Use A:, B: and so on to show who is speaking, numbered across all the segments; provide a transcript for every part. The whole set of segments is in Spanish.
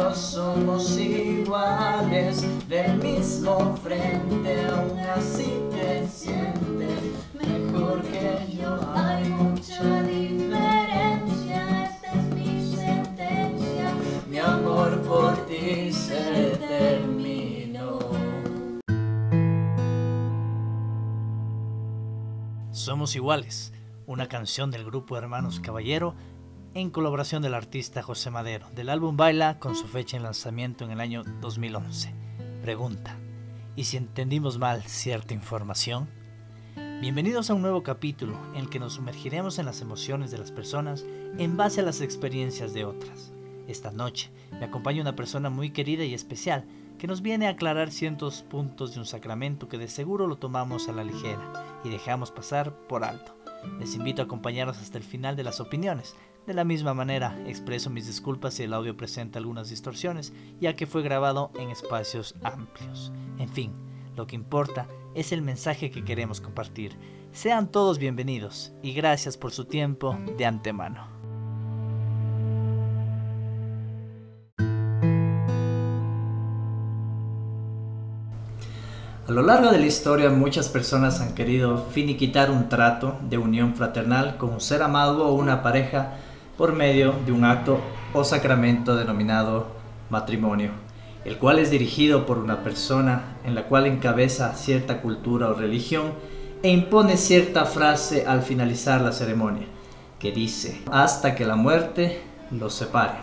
A: yo somos iguales, del mismo frente, aún así te sientes mejor que yo.
B: Hay mucha diferencia, esta es mi sentencia.
A: Mi amor por ti se terminó.
C: Somos iguales, una canción del grupo Hermanos Caballero en colaboración del artista José Madero, del álbum Baila con su fecha de lanzamiento en el año 2011. Pregunta, ¿y si entendimos mal cierta información? Bienvenidos a un nuevo capítulo en el que nos sumergiremos en las emociones de las personas en base a las experiencias de otras. Esta noche me acompaña una persona muy querida y especial que nos viene a aclarar ciertos puntos de un sacramento que de seguro lo tomamos a la ligera y dejamos pasar por alto. Les invito a acompañarnos hasta el final de las opiniones, de la misma manera, expreso mis disculpas si el audio presenta algunas distorsiones, ya que fue grabado en espacios amplios. En fin, lo que importa es el mensaje que queremos compartir. Sean todos bienvenidos y gracias por su tiempo de antemano. A lo largo de la historia muchas personas han querido finiquitar un trato de unión fraternal con un ser amado o una pareja por medio de un acto o sacramento denominado matrimonio, el cual es dirigido por una persona en la cual encabeza cierta cultura o religión e impone cierta frase al finalizar la ceremonia, que dice, hasta que la muerte los separe.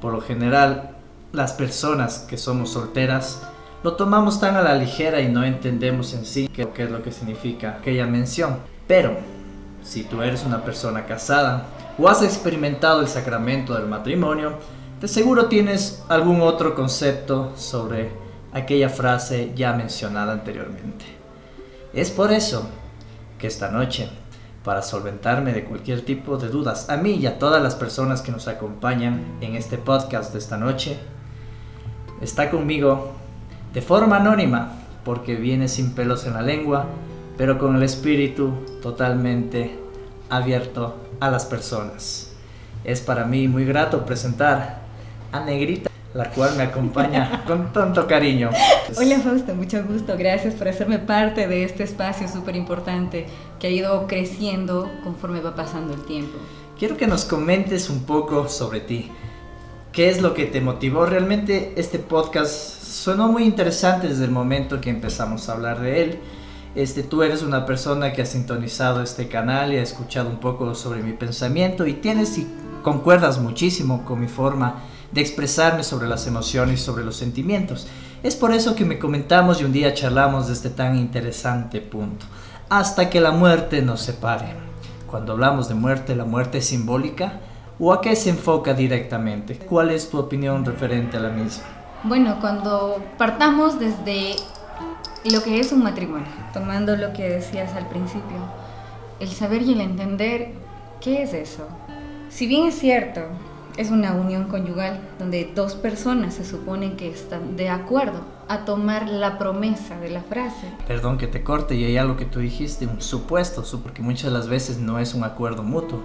C: Por lo general, las personas que somos solteras lo tomamos tan a la ligera y no entendemos en sí qué, es lo que significa aquella mención. Pero, si tú eres una persona casada, o has experimentado el sacramento del matrimonio, de seguro tienes algún otro concepto sobre aquella frase ya mencionada anteriormente. Es por eso que esta noche, para solventarme de cualquier tipo de dudas, a mí y a todas las personas que nos acompañan en este podcast de esta noche, está conmigo de forma anónima, porque viene sin pelos en la lengua, pero con el espíritu totalmente abierto a las personas. Es para mí muy grato presentar a Negrita, la cual me acompaña con tanto cariño.
D: Hola Fausto, mucho gusto. Gracias por hacerme parte de este espacio súper importante que ha ido creciendo conforme va pasando el tiempo.
C: Quiero que nos comentes un poco sobre ti. ¿Qué es lo que te motivó? Realmente este podcast sonó muy interesante desde el momento que empezamos a hablar de él este, tú eres una persona que ha sintonizado este canal y ha escuchado un poco sobre mi pensamiento y tienes y concuerdas muchísimo con mi forma de expresarme sobre las emociones y sobre los sentimientos. Es por eso que me comentamos y un día charlamos de este tan interesante punto. Hasta que la muerte nos separe. Cuando hablamos de muerte, ¿la muerte es simbólica? ¿O a qué se enfoca directamente? ¿Cuál es tu opinión referente a la misma?
D: Bueno, cuando partamos desde lo que es un matrimonio, tomando lo que decías al principio, el saber y el entender qué es eso. Si bien es cierto, es una unión conyugal donde dos personas se suponen que están de acuerdo a tomar la promesa de la frase.
C: Perdón que te corte y hay algo que tú dijiste, un supuesto, porque muchas de las veces no es un acuerdo mutuo.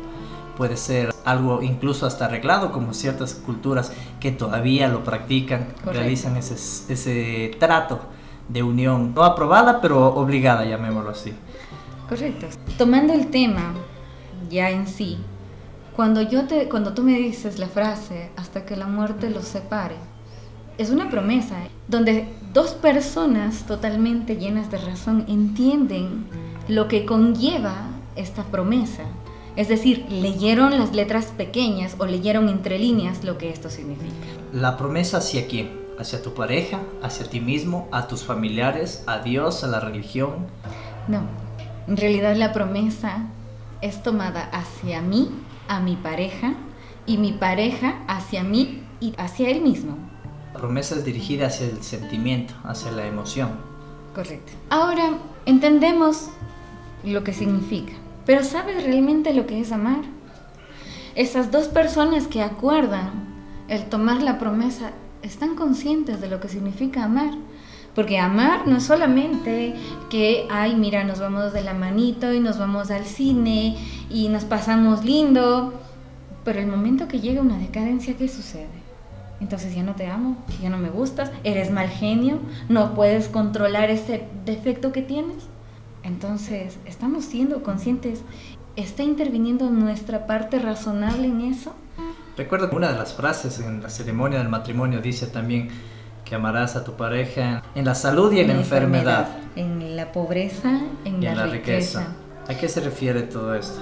C: Puede ser algo incluso hasta arreglado, como ciertas culturas que todavía lo practican, realizan ese, ese trato de unión, no aprobada, pero obligada, llamémoslo así.
D: Correcto. Tomando el tema ya en sí, cuando, yo te, cuando tú me dices la frase, hasta que la muerte los separe, es una promesa donde dos personas totalmente llenas de razón entienden lo que conlleva esta promesa. Es decir, leyeron las letras pequeñas o leyeron entre líneas lo que esto significa.
C: ¿La promesa hacia quién? Hacia tu pareja, hacia ti mismo, a tus familiares, a Dios, a la religión?
D: No, en realidad la promesa es tomada hacia mí, a mi pareja, y mi pareja hacia mí y hacia él mismo.
C: La promesa es dirigida hacia el sentimiento, hacia la emoción.
D: Correcto. Ahora entendemos lo que significa, pero ¿sabes realmente lo que es amar? Esas dos personas que acuerdan el tomar la promesa están conscientes de lo que significa amar. Porque amar no es solamente que, ay, mira, nos vamos de la manito y nos vamos al cine y nos pasamos lindo. Pero el momento que llega una decadencia, ¿qué sucede? Entonces ya no te amo, ya no me gustas, eres mal genio, no puedes controlar ese defecto que tienes. Entonces, estamos siendo conscientes, ¿está interviniendo nuestra parte razonable en eso?
C: Recuerdo que una de las frases en la ceremonia del matrimonio dice también que amarás a tu pareja en la salud y en, la enfermedad.
D: En la pobreza, en,
C: y
D: la,
C: en la
D: riqueza.
C: riqueza. ¿A qué se refiere todo esto?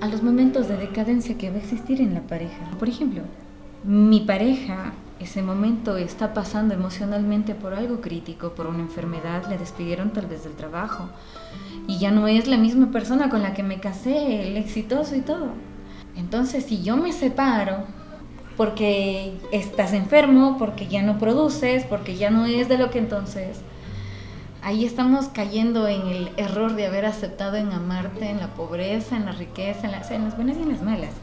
D: A los momentos de decadencia que va a existir en la pareja. Por ejemplo, mi pareja ese momento está pasando emocionalmente por algo crítico, por una enfermedad, le despidieron tal vez del trabajo y ya no es la misma persona con la que me casé, el exitoso y todo. Entonces, si yo me separo porque estás enfermo, porque ya no produces, porque ya no es de lo que entonces, ahí estamos cayendo en el error de haber aceptado en amarte, en la pobreza, en la riqueza, en en las buenas y en las malas.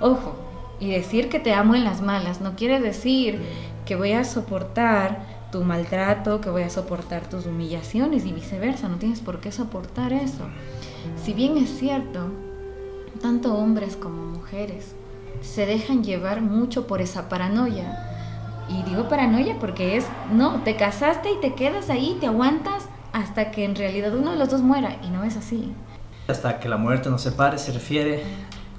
D: Ojo, y decir que te amo en las malas no quiere decir que voy a soportar tu maltrato, que voy a soportar tus humillaciones y viceversa. No tienes por qué soportar eso. Si bien es cierto, tanto hombres como mujeres se dejan llevar mucho por esa paranoia. Y digo paranoia porque es, no, te casaste y te quedas ahí, te aguantas hasta que en realidad uno de los dos muera. Y no es así.
C: Hasta que la muerte nos separe se refiere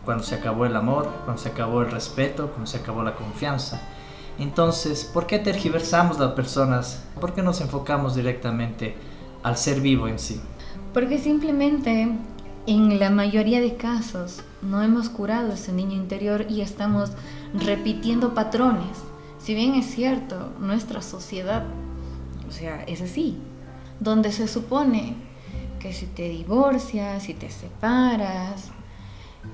C: cuando se acabó el amor, cuando se acabó el respeto, cuando se acabó la confianza. Entonces, ¿por qué tergiversamos las personas? ¿Por qué nos enfocamos directamente al ser vivo en sí?
D: Porque simplemente en la mayoría de casos no hemos curado ese niño interior y estamos repitiendo patrones. Si bien es cierto, nuestra sociedad, o sea, es así, donde se supone que si te divorcias, si te separas,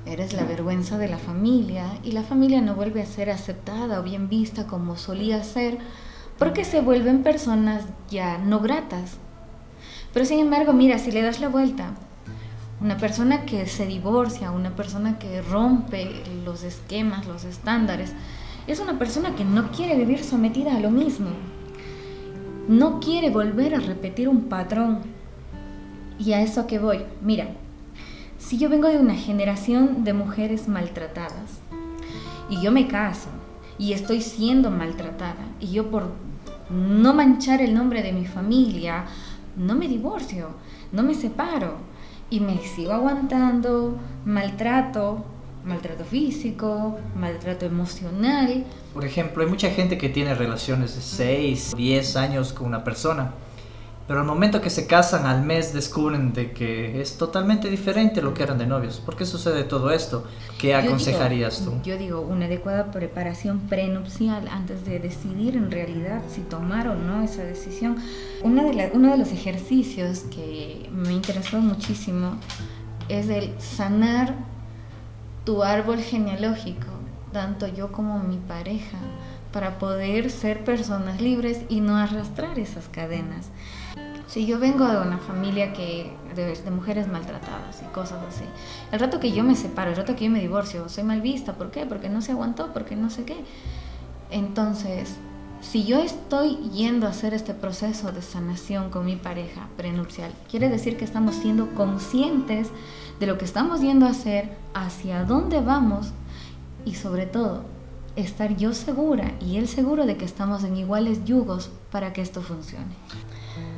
D: Eres la vergüenza de la familia y la familia no vuelve a ser aceptada o bien vista como solía ser porque se vuelven personas ya no gratas. Pero sin embargo, mira, si le das la vuelta, una persona que se divorcia, una persona que rompe los esquemas, los estándares, es una persona que no quiere vivir sometida a lo mismo. No quiere volver a repetir un patrón. Y a eso que voy, mira, si yo vengo de una generación de mujeres maltratadas y yo me caso y estoy siendo maltratada y yo por no manchar el nombre de mi familia, no me divorcio, no me separo y me sigo aguantando maltrato, maltrato físico, maltrato emocional.
C: Por ejemplo, hay mucha gente que tiene relaciones de 6, 10 años con una persona pero al momento que se casan, al mes descubren de que es totalmente diferente lo que eran de novios. ¿Por qué sucede todo esto? ¿Qué aconsejarías
D: tú? Yo digo, una adecuada preparación prenupcial antes de decidir en realidad si tomar o no esa decisión. Una de uno de los ejercicios que me interesó muchísimo es el sanar tu árbol genealógico, tanto yo como mi pareja, para poder ser personas libres y no arrastrar esas cadenas. Si yo vengo de una familia que de, mujeres maltratadas y cosas así, el rato que yo me separo, el rato que yo me divorcio, soy mal vista. ¿Por qué? Porque no se aguantó, porque no sé qué. Entonces, si yo estoy yendo a hacer este proceso de sanación con mi pareja prenupcial, quiere decir que estamos siendo conscientes de lo que estamos yendo a hacer, hacia dónde vamos y sobre todo estar yo segura y él seguro de que estamos en iguales yugos para que esto funcione.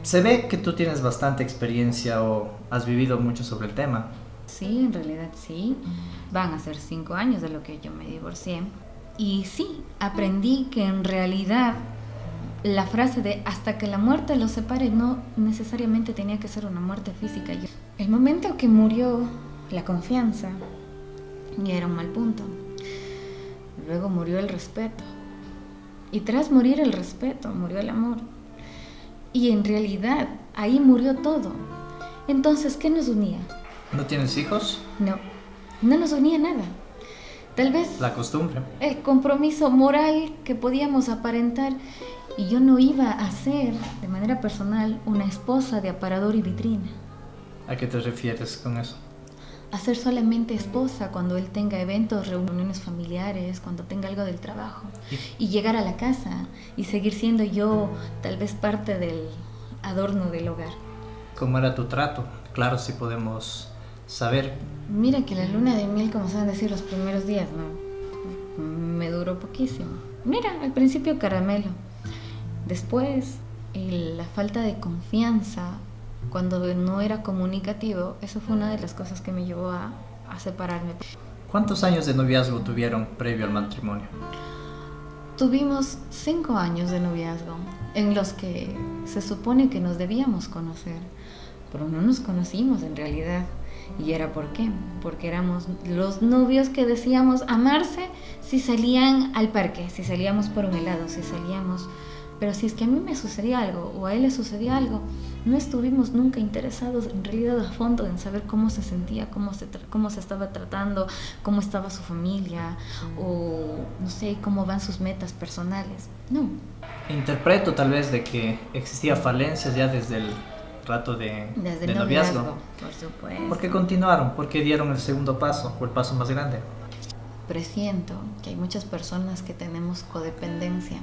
C: Se ve que tú tienes bastante experiencia o has vivido mucho sobre el tema.
D: Sí, en realidad sí. Van a ser cinco años de lo que yo me divorcié. Y sí, aprendí que en realidad la frase de hasta que la muerte los separe no necesariamente tenía que ser una muerte física. El momento que murió la confianza ya era un mal punto. Luego murió el respeto. Y tras morir el respeto, murió el amor. Y en realidad ahí murió todo. Entonces, ¿qué nos unía?
C: ¿No tienes hijos?
D: No, no nos unía nada. Tal vez...
C: La costumbre.
D: El compromiso moral que podíamos aparentar y yo no iba a ser, de manera personal, una esposa de aparador y vitrina.
C: ¿A qué te refieres con eso?
D: A ser solamente esposa cuando él tenga eventos, reuniones familiares, cuando tenga algo del trabajo. Y llegar a la casa y seguir siendo yo tal vez parte del adorno del hogar.
C: ¿Cómo era tu trato? Claro, si podemos saber.
D: Mira que la luna de miel, como saben decir, los primeros días, ¿no? Me duró poquísimo. Mira, al principio caramelo. Después, la falta de confianza, cuando no era comunicativo, eso fue una de las cosas que me llevó a, a separarme.
C: ¿Cuántos años de noviazgo tuvieron previo al matrimonio?
D: Tuvimos cinco años de noviazgo en los que se supone que nos debíamos conocer, pero no nos conocimos en realidad. ¿Y era por qué? Porque éramos los novios que decíamos amarse si salían al parque, si salíamos por un helado, si salíamos... Pero si es que a mí me sucedía algo o a él le sucedía algo, no estuvimos nunca interesados en realidad a fondo en saber cómo se sentía, cómo se, cómo se estaba tratando, cómo estaba su familia o no sé, cómo van sus metas personales. No,
C: Interpreto tal vez de que existía falencias ya desde el rato de,
D: desde
C: de
D: el
C: noviazgo.
D: noviazgo, por supuesto.
C: ¿Por qué continuaron? ¿Por qué dieron el segundo paso o el paso más grande?
D: presiento que hay muchas personas que tenemos codependencia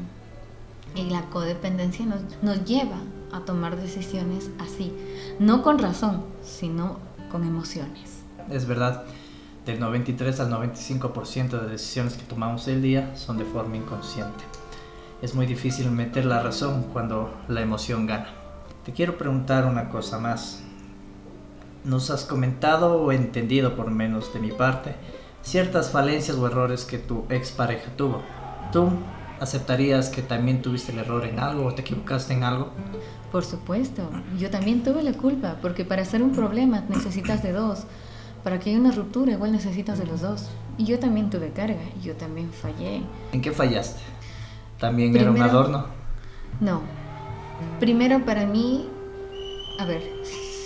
D: y la codependencia nos, nos lleva a tomar decisiones así, no con razón, sino con emociones.
C: Es verdad, del 93 al 95% de decisiones que tomamos el día son de forma inconsciente. Es muy difícil meter la razón cuando la emoción gana. Te quiero preguntar una cosa más. Nos has comentado o entendido por menos de mi parte ciertas falencias o errores que tu expareja tuvo. ¿Tú aceptarías que también tuviste el error en algo o te equivocaste en algo?
D: Por supuesto, yo también tuve la culpa, porque para hacer un problema necesitas de dos. Para que haya una ruptura igual necesitas de los dos. Y yo también tuve carga, yo también fallé.
C: ¿En qué fallaste? ¿También era un
D: Primero-
C: adorno?
D: No. Primero para mí, a ver,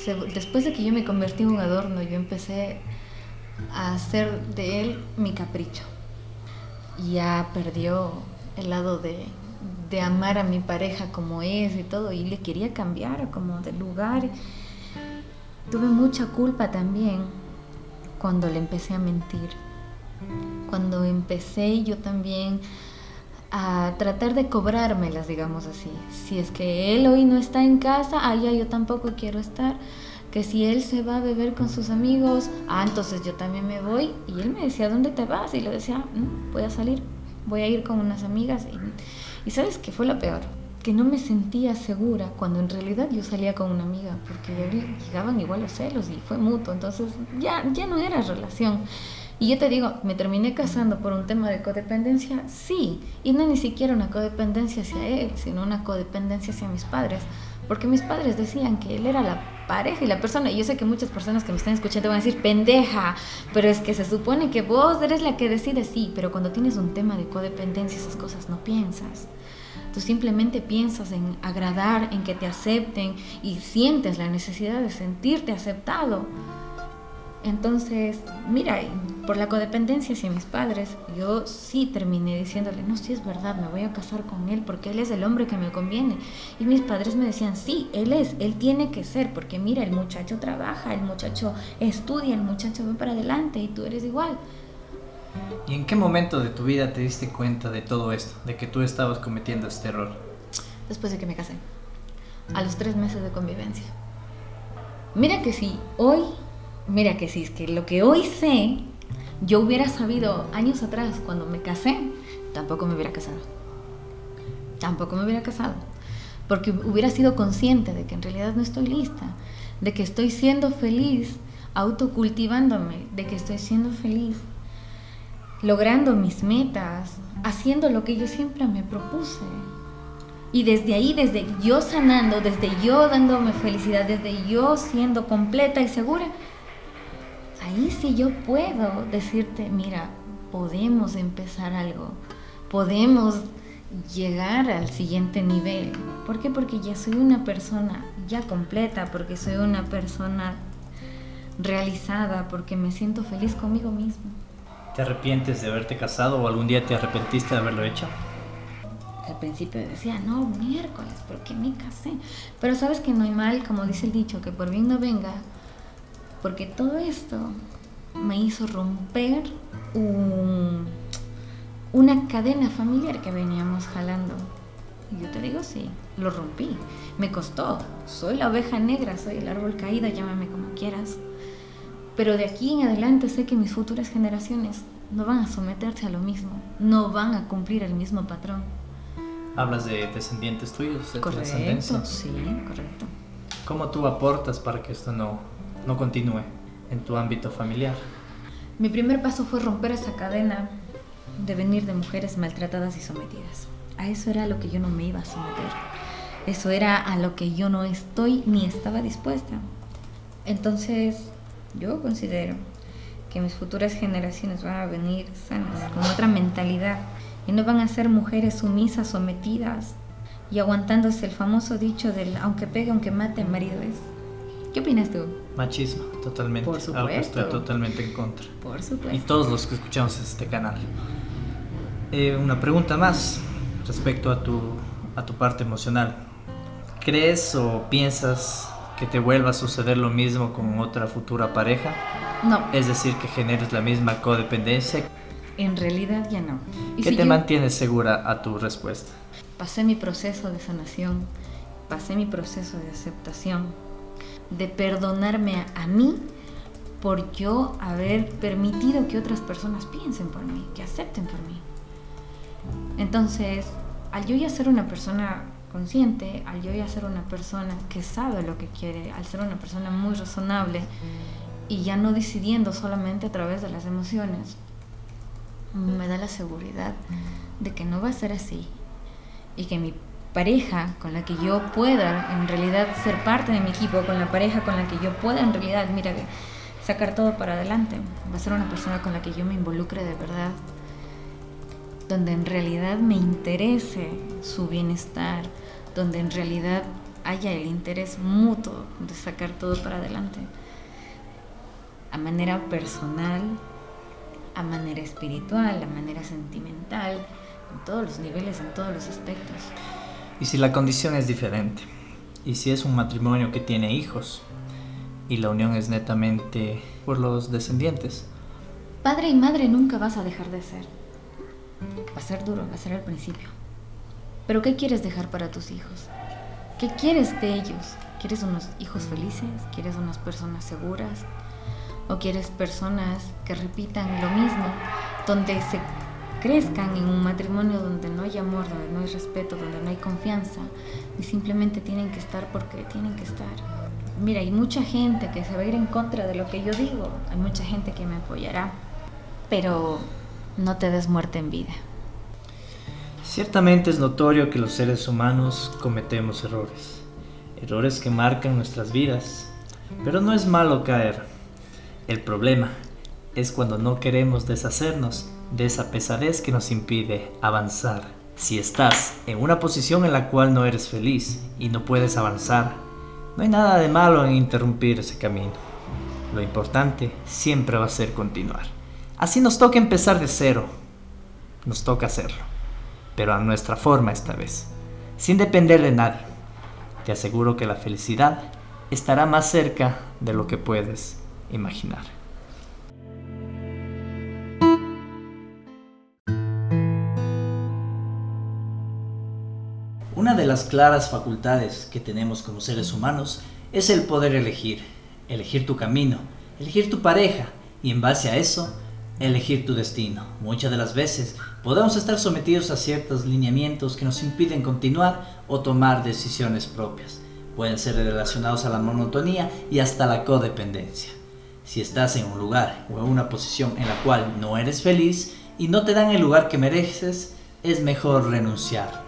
D: se- después de que yo me convertí en un adorno, yo empecé a hacer de él mi capricho. Ya perdió el lado de, de amar a mi pareja como es y todo, y le quería cambiar como de lugar. Tuve mucha culpa también cuando le empecé a mentir. Cuando empecé yo también a tratar de cobrármelas, digamos así. Si es que él hoy no está en casa, allá yo tampoco quiero estar. Que si él se va a beber con sus amigos, ah, entonces yo también me voy. Y él me decía, ¿dónde te vas? Y le decía, "Mm, voy a salir, voy a ir con unas amigas. Y, ¿sabes qué fue lo peor? Que no me sentía segura cuando en realidad yo salía con una amiga, porque llegaban igual los celos y fue mutuo. Entonces ya, ya no era relación. Y yo te digo, ¿me terminé casando por un tema de codependencia? Sí, y no ni siquiera una codependencia hacia él, sino una codependencia hacia mis padres. Porque mis padres decían que él era la pareja y la persona. Y yo sé que muchas personas que me están escuchando van a decir, pendeja, pero es que se supone que vos eres la que decide, sí, pero cuando tienes un tema de codependencia, esas cosas no piensas. Tú simplemente piensas en agradar, en que te acepten y sientes la necesidad de sentirte aceptado. Entonces, mira, por la codependencia hacia mis padres, yo sí terminé diciéndole, no, sí es verdad, me voy a casar con él porque él es el hombre que me conviene. Y mis padres me decían, sí, él es, él tiene que ser, porque mira, el muchacho trabaja, el muchacho estudia, el muchacho va para adelante y tú eres igual.
C: ¿Y en qué momento de tu vida te diste cuenta de todo esto, de que tú estabas cometiendo este error?
D: Después de que me casé, a los tres meses de convivencia. Mira que si hoy, mira que si es que lo que hoy sé, yo hubiera sabido años atrás, cuando me casé, tampoco me hubiera casado. Tampoco me hubiera casado. Porque hubiera sido consciente de que en realidad no estoy lista, de que estoy siendo feliz, autocultivándome, de que estoy siendo feliz, logrando mis metas, haciendo lo que yo siempre me propuse. Y desde ahí, desde yo sanando, desde yo dándome felicidad, desde yo siendo completa y segura, ahí sí yo puedo decirte, mira, podemos empezar algo, podemos llegar al siguiente nivel. ¿Por qué? Porque ya soy una persona ya completa, porque soy una persona realizada, porque me siento feliz conmigo mismo.
C: ¿Te arrepientes de haberte casado o algún día te arrepentiste de haberlo hecho?
D: Al principio decía, no, miércoles, ¿por qué me casé? Pero sabes que no hay mal, como dice el dicho, que por bien no venga, porque todo esto me hizo romper un- una cadena familiar que veníamos jalando. Y yo te digo, sí, lo rompí, me costó. Soy la oveja negra, soy el árbol caído, llámame como quieras. Pero de aquí en adelante sé que mis futuras generaciones no van a someterse a lo mismo, no van a cumplir el mismo patrón.
C: Hablas de descendientes tuyos, de tu
D: Correcto,
C: descendencia.
D: sí, correcto.
C: ¿Cómo tú aportas para que esto no, no continúe en tu ámbito familiar?
D: Mi primer paso fue romper esa cadena de venir de mujeres maltratadas y sometidas. A eso era a lo que yo no me iba a someter. Eso era a lo que yo no estoy ni estaba dispuesta. Entonces, yo considero que mis futuras generaciones van a venir sanas, con otra mentalidad, y no van a ser mujeres sumisas, sometidas y aguantándose el famoso dicho del aunque pegue, aunque mate, marido es. ¿Qué opinas tú?
C: Machismo, totalmente.
D: Por
C: Algo que estoy
D: supuesto.
C: totalmente en contra.
D: Por
C: Y
D: supuesto.
C: todos los que escuchamos este canal. Eh, una pregunta más respecto a tu, a tu parte emocional. ¿Crees o piensas que te vuelva a suceder lo mismo con otra futura pareja?
D: No,
C: Es decir, que generes la misma codependencia.
D: en realidad ya no. Y
C: ¿Qué
D: si
C: te
D: yo-
C: mantiene segura a tu respuesta?
D: pasé mi proceso de sanación, pasé mi proceso de aceptación, de perdonarme a, mí por yo haber permitido que otras personas piensen por mí, que acepten por mí. Entonces, al yo ya ser una persona consciente, al yo ya ser una persona que sabe lo que quiere, al ser una persona muy razonable y ya no decidiendo solamente a través de las emociones, me da la seguridad de que no va a ser así y que mi pareja con la que yo pueda en realidad ser parte de mi equipo, con la pareja con la que yo pueda en realidad, mira, sacar todo para adelante, va a ser una persona con la que yo me involucre de verdad, donde en realidad me interese su bienestar, donde en realidad haya el interés mutuo de sacar todo para adelante, a manera personal, a manera espiritual, a manera sentimental, en todos los niveles, en todos los aspectos.
C: Y si la condición es diferente, y si es un matrimonio que tiene hijos, y la unión es netamente por los descendientes,
D: Padre y madre nunca vas a dejar de ser. Va a ser duro, va a ser al principio. Pero ¿qué quieres dejar para tus hijos? ¿Qué quieres de ellos? ¿Quieres unos hijos felices? ¿Quieres unas personas seguras? ¿O quieres personas que repitan lo mismo? Donde se crezcan en un matrimonio donde no hay amor, donde no hay respeto, donde no hay confianza y simplemente tienen que estar porque tienen que estar. Mira, hay mucha gente que se va a ir en contra de lo que yo digo, hay mucha gente que me apoyará, pero no te des muerte en vida.
C: Ciertamente es notorio que los seres humanos cometemos errores, errores que marcan nuestras vidas, pero no es malo caer. El problema es cuando no queremos deshacernos de esa pesadez que nos impide avanzar. Si estás en una posición en la cual no eres feliz y no puedes avanzar, no hay nada de malo en interrumpir ese camino. Lo importante siempre va a ser continuar. Así nos toca empezar de cero. Nos toca hacerlo pero a nuestra forma esta vez, sin depender de nadie. Te aseguro que la felicidad estará más cerca de lo que puedes imaginar. Una de las claras facultades que tenemos como seres humanos es el poder elegir, elegir tu camino, elegir tu pareja y en base a eso, elegir tu destino. Muchas de las veces podemos estar sometidos a ciertos lineamientos que nos impiden continuar o tomar decisiones propias. Pueden ser relacionados a la monotonía y hasta la codependencia. Si estás en un lugar o en una posición en la cual no eres feliz y no te dan el lugar que mereces, es mejor renunciar.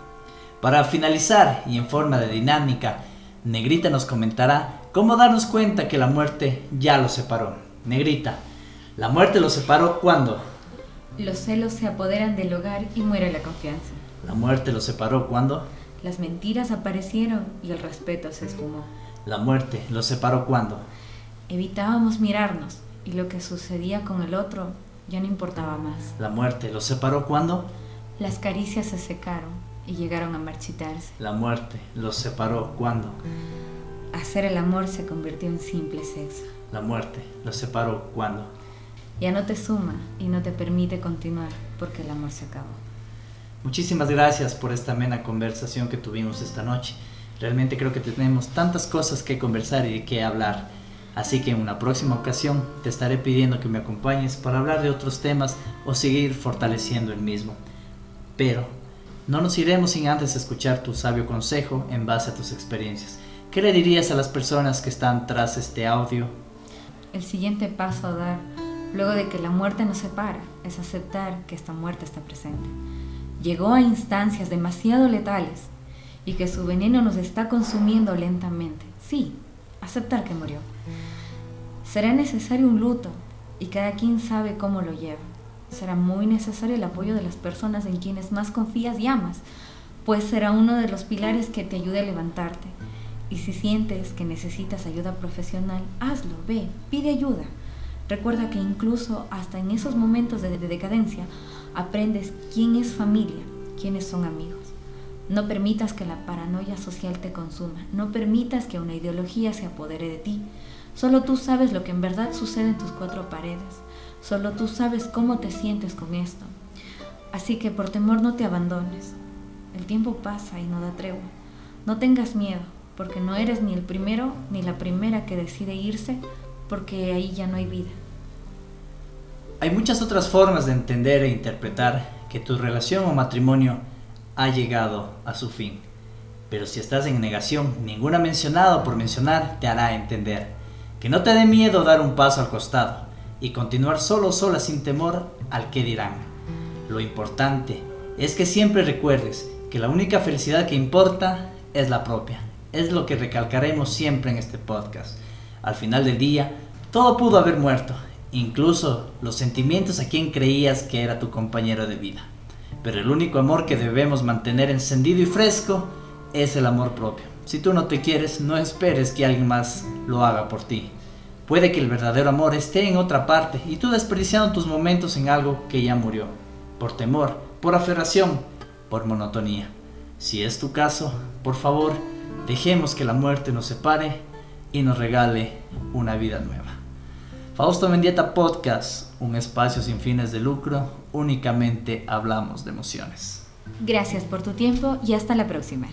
C: Para finalizar y en forma de dinámica, Negrita nos comentará cómo darnos cuenta que la muerte ya los separó. Negrita, ¿la muerte los separó cuándo?
D: Los celos se apoderan del hogar y muere la confianza.
C: ¿La muerte los separó cuándo?
D: Las mentiras aparecieron y el respeto se esfumó.
C: ¿La muerte los separó cuándo?
D: Evitábamos mirarnos y lo que sucedía con el otro ya no importaba más.
C: ¿La muerte los separó cuándo?
D: Las caricias se secaron y llegaron a marchitarse.
C: ¿La muerte los separó cuándo?
D: Hacer el amor se convirtió en simple sexo.
C: ¿La muerte los separó cuándo?
D: Ya no te suma y no te permite continuar porque el amor se acabó.
C: Muchísimas gracias por esta amena conversación que tuvimos esta noche. Realmente creo que tenemos tantas cosas que conversar y de qué hablar. Así que en una próxima ocasión te estaré pidiendo que me acompañes para hablar de otros temas o seguir fortaleciendo el mismo. Pero no nos iremos sin antes escuchar tu sabio consejo en base a tus experiencias. ¿Qué le dirías a las personas que están tras este audio?
D: El siguiente paso a dar, luego de que la muerte nos separa, es aceptar que esta muerte está presente. Llegó a instancias demasiado letales y que su veneno nos está consumiendo lentamente. Sí, aceptar que murió. Será necesario un luto y cada quien sabe cómo lo lleva. Será muy necesario el apoyo de las personas en quienes más confías y amas, pues será uno de los pilares que te ayude a levantarte. Y si sientes que necesitas ayuda profesional, hazlo, ve, pide ayuda. Recuerda que incluso hasta en esos momentos de, de decadencia aprendes quién es familia, quiénes son amigos. No permitas que la paranoia social te consuma, no permitas que una ideología se apodere de ti. Solo tú sabes lo que en verdad sucede en tus cuatro paredes, solo tú sabes cómo te sientes con esto. Así que por temor no te abandones. El tiempo pasa y no da tregua. No tengas miedo, porque no eres ni el primero ni la primera que decide irse, porque ahí ya no hay vida.
C: Hay muchas otras formas de entender e interpretar que tu relación o matrimonio ha llegado a su fin. Pero si estás en negación, ninguna mencionada por mencionar te hará entender. Que no te dé miedo dar un paso al costado y continuar solo sola sin temor al que dirán. Lo importante es que siempre recuerdes que la única felicidad que importa es la propia. Es lo que recalcaremos siempre en este podcast. Al final del día, todo pudo haber muerto, incluso los sentimientos a quien creías que era tu compañero de vida. Pero el único amor que debemos mantener encendido y fresco es el amor propio. Si tú no te quieres, no esperes que alguien más lo haga por ti. Puede que el verdadero amor esté en otra parte y tú desperdiciando tus momentos en algo que ya murió, por temor, por aferración, por monotonía. Si es tu caso, por favor, dejemos que la muerte nos separe y nos regale una vida nueva. Fausto Mendieta Podcast, un espacio sin fines de lucro, únicamente hablamos de emociones.
D: Gracias por tu tiempo y hasta la próxima.